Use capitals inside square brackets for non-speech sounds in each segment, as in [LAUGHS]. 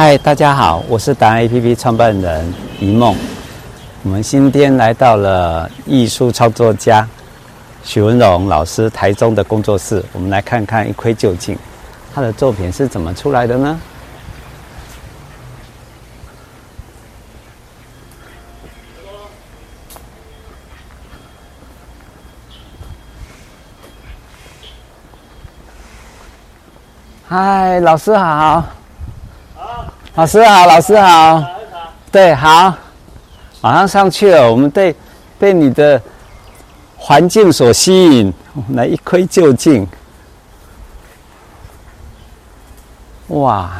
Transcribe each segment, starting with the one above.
嗨，大家好，我是达人 APP 创办人一梦。我们今天来到了艺术创作家许文荣老师台中的工作室，我们来看看一窥究竟，他的作品是怎么出来的呢？嗨，老师好。老师好，老师好。对，好。马上上去了，我们被被你的环境所吸引，我们来一窥究竟。哇，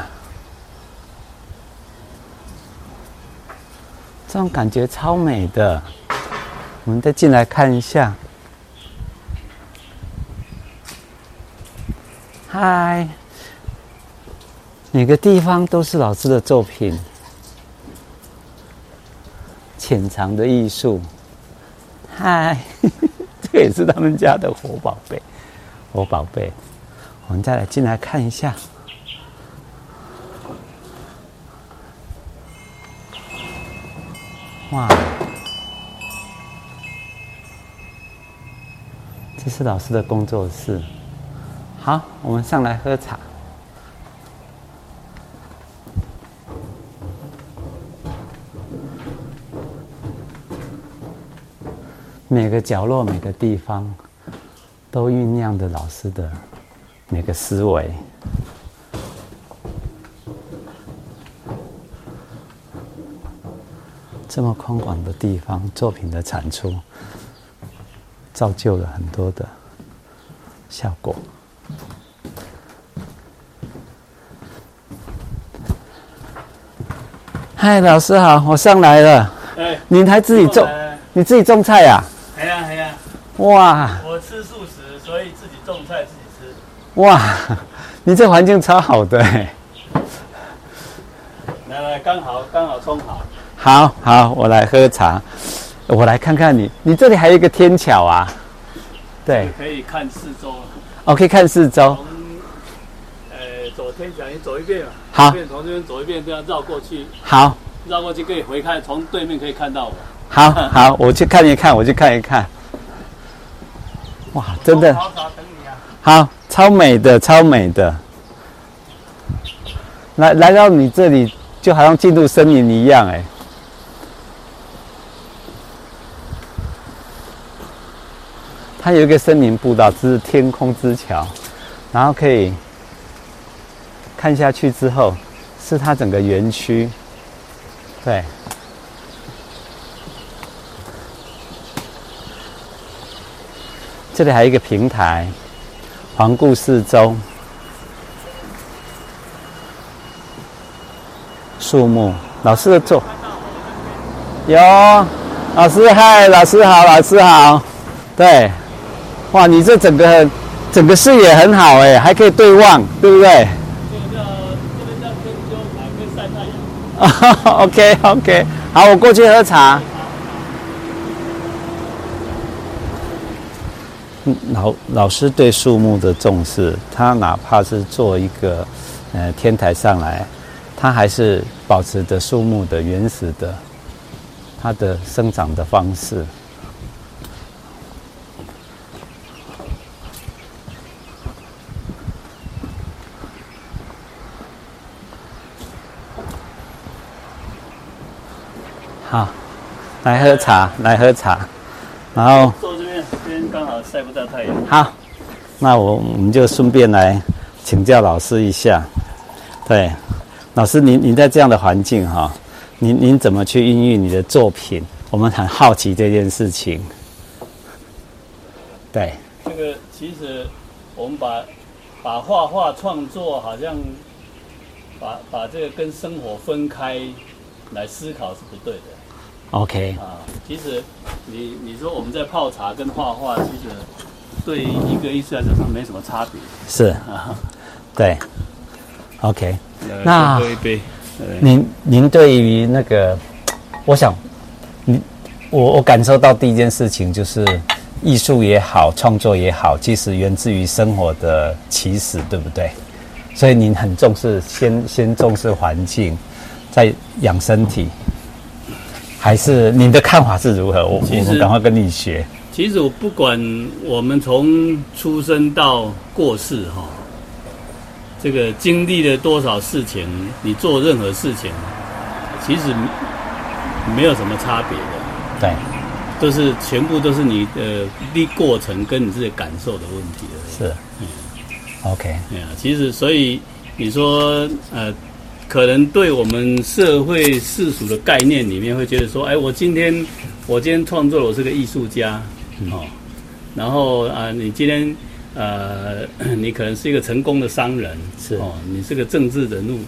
这种感觉超美的。我们再进来看一下。嗨。每个地方都是老师的作品，潜藏的艺术。嗨，[LAUGHS] 这个也是他们家的活宝贝，活宝贝。我们再来进来看一下。哇，这是老师的工作室。好，我们上来喝茶。每个角落、每个地方，都酝酿着老师的每个思维。这么宽广的地方，作品的产出，造就了很多的效果。嗨，老师好，我上来了。哎，你还自己种？你自己种菜呀？哇！我吃素食，所以自己种菜自己吃。哇！你这环境超好的哎！来来，刚好刚好冲好。好好，我来喝茶。我来看看你，你这里还有一个天桥啊？对，可以看四周。哦，可以看四周。从呃走天桥，你走一遍嘛。好。从这边走一遍，这样绕过去。好。绕过去可以回看，从对面可以看到我。好好，我去看一看，我去看一看。哇，真的，好，超美的，超美的。来来到你这里，就好像进入森林一样，哎。它有一个森林步道，这是天空之桥，然后可以看下去之后，是它整个园区，对。这里还有一个平台，环顾四周，树木。老师的座，有，老师嗨，老师好，老师好，对，哇，你这整个整个视野很好哎，还可以对望，对不对？这个叫这边叫天秋台，可以晒太阳。[LAUGHS] 啊，OK OK，好，我过去喝茶。老老师对树木的重视，他哪怕是做一个呃天台上来，他还是保持着树木的原始的它的生长的方式。好，来喝茶，来喝茶，然后。刚好晒不到太阳。好，那我我们就顺便来请教老师一下。对，老师您您在这样的环境哈，您您怎么去孕育你的作品？我们很好奇这件事情。对，这个其实我们把把画画创作好像把把这个跟生活分开来思考是不对的。OK 啊，其实你你说我们在泡茶跟画画，其实对一个艺术来讲没什么差别。是啊，对，OK。那喝一杯。您您对于那个，我想，你我我感受到第一件事情就是，艺术也好，创作也好，其实源自于生活的起始，对不对？所以您很重视，先先重视环境，再养身体，还是你的看法是如何？我其实我们赶快跟你学。其实我不管我们从出生到过世哈，这个经历了多少事情，你做任何事情，其实没有什么差别的。对，都是全部都是你的历过程跟你自己感受的问题的。是，嗯，OK，对啊，其实所以你说呃，可能对我们社会世俗的概念里面会觉得说，哎，我今天我今天创作了，我是个艺术家。哦，然后啊、呃，你今天呃，[COUGHS] 你可能是一个成功的商人，是哦，你是个政治人物，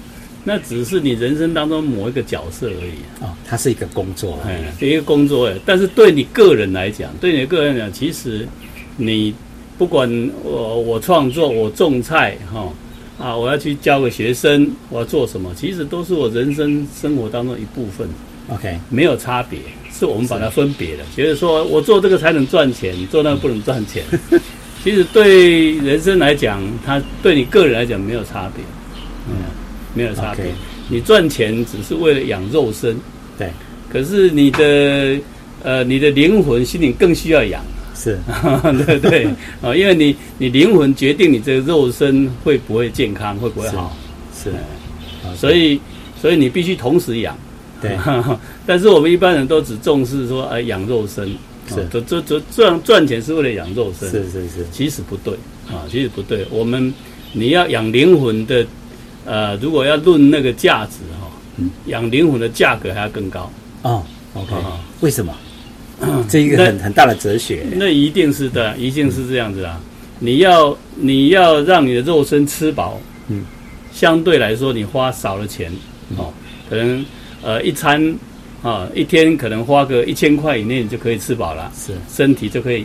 那只是你人生当中某一个角色而已。哦，它是一个工作，哎，一个工作哎。但是对你个人来讲，对你个人来讲，其实你不管我我创作，我种菜哈、哦，啊，我要去教个学生，我要做什么，其实都是我人生生活当中一部分。OK，没有差别。是我们把它分别的，觉得说我做这个才能赚钱，做那个不能赚钱。[LAUGHS] 其实对人生来讲，它对你个人来讲没有差别，嗯，没有差别。你赚钱只是为了养肉身，对。可是你的呃，你的灵魂、心灵更需要养，是，对 [LAUGHS] 对。啊，因为你你灵魂决定你这个肉身会不会健康，会不会好，是，啊。所以所以你必须同时养。对，[LAUGHS] 但是我们一般人都只重视说，哎，养肉身，是，这这这赚赚钱是为了养肉身，是是是，其实不对啊，其实不对。我们你要养灵魂的，呃，如果要论那个价值哈，养灵魂的价格还要更高。啊。OK，为什么？[CLEARS THROAT] 这一个很很大的哲学。那一定是的，一定是这样子啊。你要你要让你的肉身吃饱，嗯，相对来说你花少了钱，哦，可能。呃，一餐啊，一天可能花个一千块以内，你就可以吃饱了，是身体就可以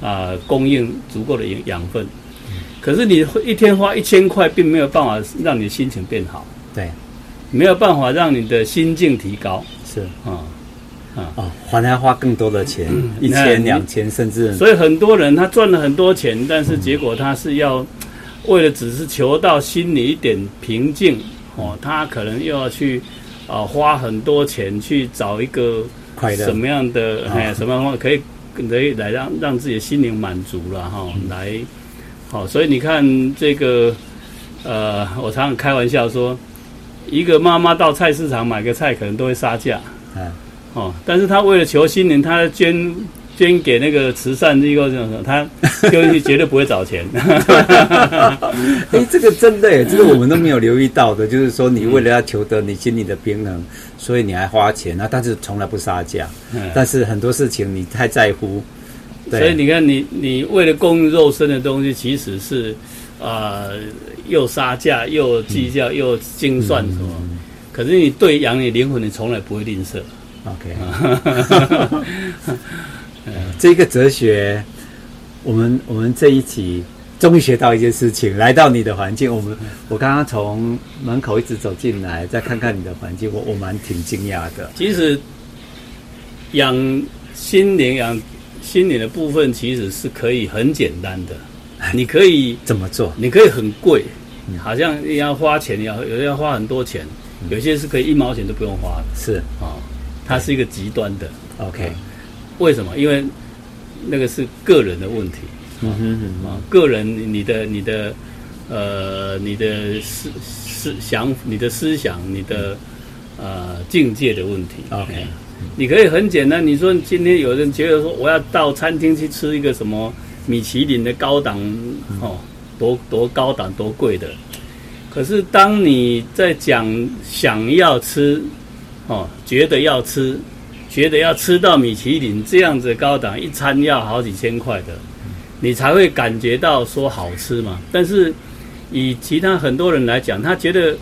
啊、呃、供应足够的养养分。嗯、可是你一天花一千块，并没有办法让你的心情变好，对，没有办法让你的心境提高，是啊啊哦，还要花更多的钱，嗯、一千两千甚至。所以很多人他赚了很多钱，但是结果他是要为了只是求到心里一点平静哦，他可能又要去。啊，花很多钱去找一个快乐什么样的哎，什么方法可以可以来让让自己的心灵满足了哈？来，好，所以你看这个，呃，我常常开玩笑说，一个妈妈到菜市场买个菜，可能都会杀价，嗯，哦，但是他为了求心灵，他捐。捐给那个慈善机构这种，他丢进去绝对不会找钱。[LAUGHS] 哎，这个真的耶，这个我们都没有留意到的，就是说你为了要求得你心里的平衡，所以你还花钱啊，但是从来不杀价。但是很多事情你太在乎，所以你看你你为了供应肉身的东西，其实是啊、呃、又杀价又计较又精算什么，可是你对养你灵魂，你从来不会吝啬。OK。[LAUGHS] 呃，这个哲学，我们我们这一集终于学到一件事情。来到你的环境，我们我刚刚从门口一直走进来，再看看你的环境，我我蛮挺惊讶的。其实养心灵、养心灵的部分，其实是可以很简单的。你可以怎么做？你可以很贵，好像要花钱，要有的要花很多钱，有些是可以一毛钱都不用花的。是啊，它是一个极端的。OK。为什么？因为那个是个人的问题，嗯哼哼啊，个人你的你的呃你的思思想你的思想你的呃境界的问题。OK，你可以很简单，你说今天有人觉得说我要到餐厅去吃一个什么米其林的高档哦，多多高档多贵的，可是当你在讲想要吃哦，觉得要吃。觉得要吃到米其林这样子高档一餐要好几千块的，你才会感觉到说好吃嘛。但是以其他很多人来讲，他觉得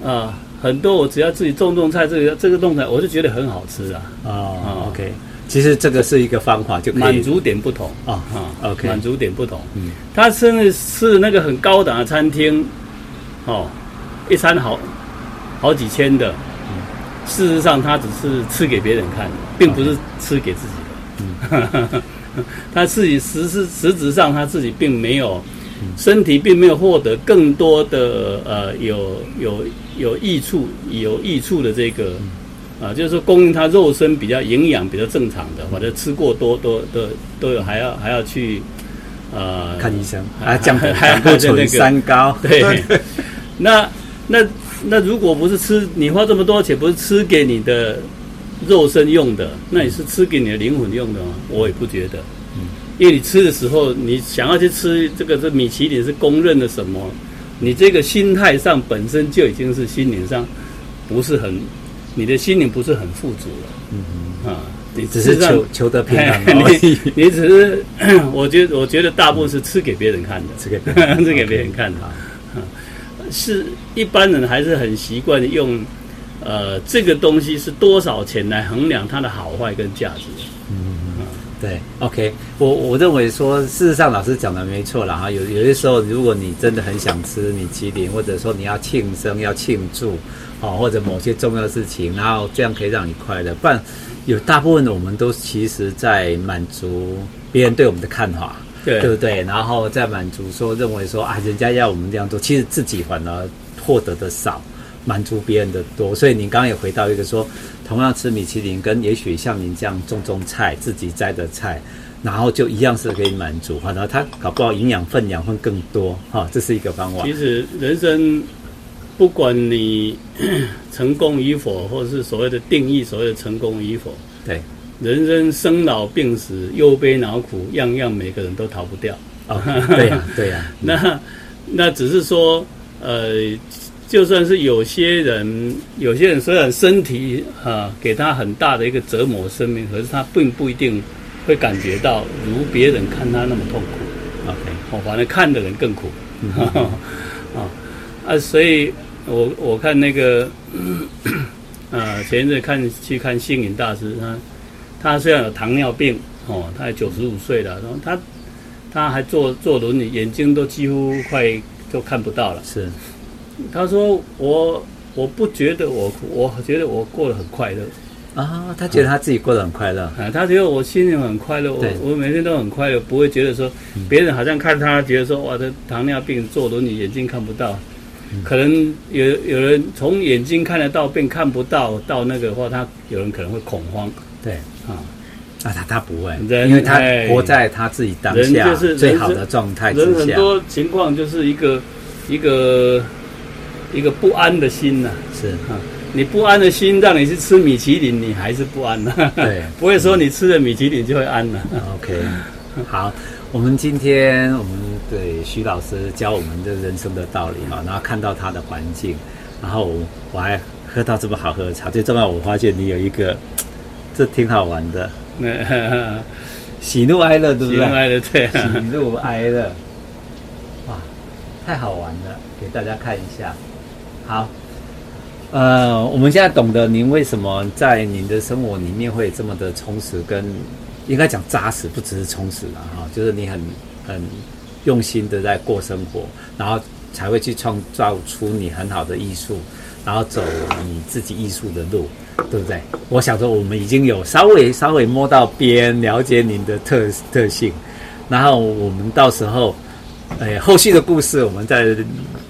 啊、呃，很多我只要自己种种菜，这个这个种菜，我就觉得很好吃啊。啊、哦、OK，其实这个是一个方法，就满足点不同啊啊。哦、OK，满足点不同。嗯，他吃那吃那个很高档的餐厅，哦，一餐好好几千的。事实上，他只是吃给别人看的，并不是吃给自己的。Okay. [LAUGHS] 他自己实是实质上他自己并没有身体并没有获得更多的呃有有有益处有益处的这个啊，就是说供应他肉身比较营养比较正常的，或者吃过多多都都有还要还要去呃看医生，还要降还还那个三高，对，[LAUGHS] 那那那如果不是吃你花这么多钱，不是吃给你的肉身用的，那你是吃给你的灵魂用的吗？我也不觉得。因为你吃的时候，你想要去吃这个这米其林是公认的什么？你这个心态上本身就已经是心灵上不是很，你的心灵不是很富足了。嗯嗯啊，你只是求求得平安 [LAUGHS] 你你只是，[COUGHS] 我觉得我觉得大部分是吃给别人看的，吃给 [LAUGHS] 吃给别人看的。是一般人还是很习惯用，呃，这个东西是多少钱来衡量它的好坏跟价值。嗯对，OK，我我认为说，事实上老师讲的没错了哈。有有些时候，如果你真的很想吃米其林，或者说你要庆生、要庆祝，哦，或者某些重要的事情，然后这样可以让你快乐。不然，有大部分的我们都其实在满足别人对我们的看法，对，对不对？然后再满足说，认为说啊，人家要我们这样做，其实自己反而获得的少。满足别人的多，所以您刚刚也回到一个说，同样吃米其林，跟也许像您这样种种菜，自己摘的菜，然后就一样是可以满足，反正他搞不好营养分养分更多，哈，这是一个方法。其实人生，不管你成功与否，或者是所谓的定义，所谓的成功与否，对，人生生老病死、忧悲恼苦，样样每个人都逃不掉。哦，对呀，对呀。[LAUGHS] 那那只是说，呃。就算是有些人，有些人虽然身体啊给他很大的一个折磨生命，可是他并不一定会感觉到如别人看他那么痛苦。OK，哦，反正看的人更苦。啊 [LAUGHS] 啊，所以我我看那个，呃，前一阵看去看星云大师，他他虽然有糖尿病，哦，他还九十五岁了，然后他他还坐坐轮椅，眼睛都几乎快都看不到了。是。他说：“我我不觉得我，我觉得我过得很快乐啊。他觉得他自己过得很快乐啊。他觉得我心里很快乐，我我每天都很快乐，不会觉得说别人好像看他觉得说哇，他糖尿病坐轮椅眼睛看不到，可能有有人从眼睛看得到变看不到，到那个的话，他有人可能会恐慌。对啊，啊他他不会，因为他活在他自己当下最好的状态之下。人很多情况就是一个一个。”一个不安的心呐、啊，是啊，你不安的心让你去吃米其林，你还是不安呐、啊。对，[LAUGHS] 不会说你吃了米其林就会安了。OK，好，我们今天我们对徐老师教我们的人生的道理啊，然后看到他的环境，然后我还喝到这么好喝的茶，最重要我发现你有一个，这挺好玩的，[LAUGHS] 喜怒哀乐对不对？喜怒哀乐对，喜怒哀乐，哇，太好玩了，给大家看一下。好，呃，我们现在懂得您为什么在您的生活里面会这么的充实，跟应该讲扎实，不只是充实了哈，就是你很很用心的在过生活，然后才会去创造出你很好的艺术，然后走你自己艺术的路，对不对？我想说，我们已经有稍微稍微摸到边，了解您的特特性，然后我们到时候，哎，后续的故事我们再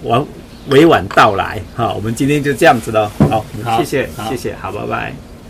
晚。委婉道来，哈，我们今天就这样子了，好，好谢谢，谢谢，好，拜拜。